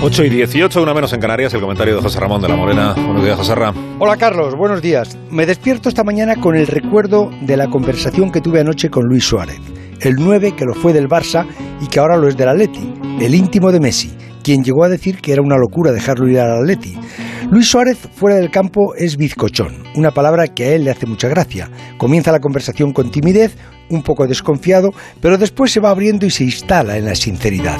8 y 18, una menos en Canarias, el comentario de José Ramón de la Morena. Buenos días, José Ramón. Hola, Carlos, buenos días. Me despierto esta mañana con el recuerdo de la conversación que tuve anoche con Luis Suárez, el 9 que lo fue del Barça y que ahora lo es del Atleti, el íntimo de Messi, quien llegó a decir que era una locura dejarlo ir al Atleti. Luis Suárez fuera del campo es bizcochón, una palabra que a él le hace mucha gracia. Comienza la conversación con timidez, un poco desconfiado, pero después se va abriendo y se instala en la sinceridad.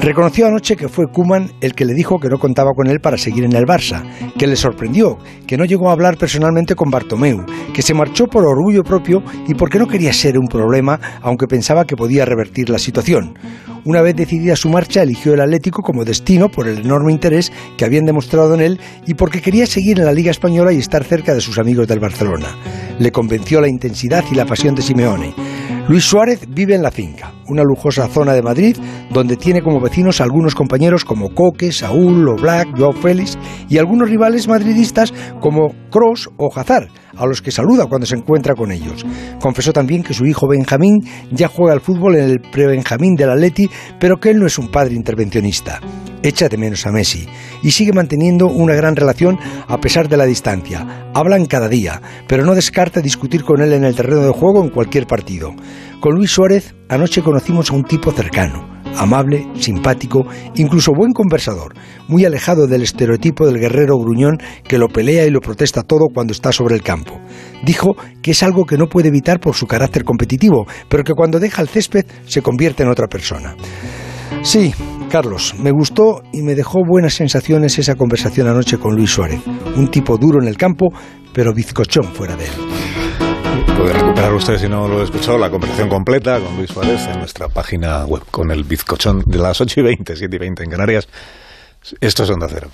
Reconoció anoche que fue Kuman el que le dijo que no contaba con él para seguir en el Barça, que le sorprendió, que no llegó a hablar personalmente con Bartomeu, que se marchó por orgullo propio y porque no quería ser un problema, aunque pensaba que podía revertir la situación. Una vez decidida su marcha, eligió el Atlético como destino por el enorme interés que habían demostrado en él y porque quería seguir en la Liga Española y estar cerca de sus amigos del Barcelona. Le convenció la intensidad y la pasión de Simeone. Luis Suárez vive en la finca, una lujosa zona de Madrid, donde tiene como vecinos algunos compañeros como Coque, Saúl, Black, Joao Félix y algunos rivales madridistas como Cross o Hazard, a los que saluda cuando se encuentra con ellos. Confesó también que su hijo Benjamín ya juega al fútbol en el pre-Benjamín del Atleti, pero que él no es un padre intervencionista. Echa de menos a Messi y sigue manteniendo una gran relación a pesar de la distancia. Hablan cada día, pero no descarta discutir con él en el terreno de juego en cualquier partido. Con Luis Suárez anoche conocimos a un tipo cercano, amable, simpático, incluso buen conversador, muy alejado del estereotipo del guerrero gruñón que lo pelea y lo protesta todo cuando está sobre el campo. Dijo que es algo que no puede evitar por su carácter competitivo, pero que cuando deja el césped se convierte en otra persona. Sí, Carlos, me gustó y me dejó buenas sensaciones esa conversación anoche con Luis Suárez. Un tipo duro en el campo, pero bizcochón fuera de él. Puede recuperar usted, si no lo he escuchado, la conversación completa con Luis Suárez en nuestra página web con el bizcochón de las 8 y 20, 7 y 20 en Canarias. Esto es Onda Cero.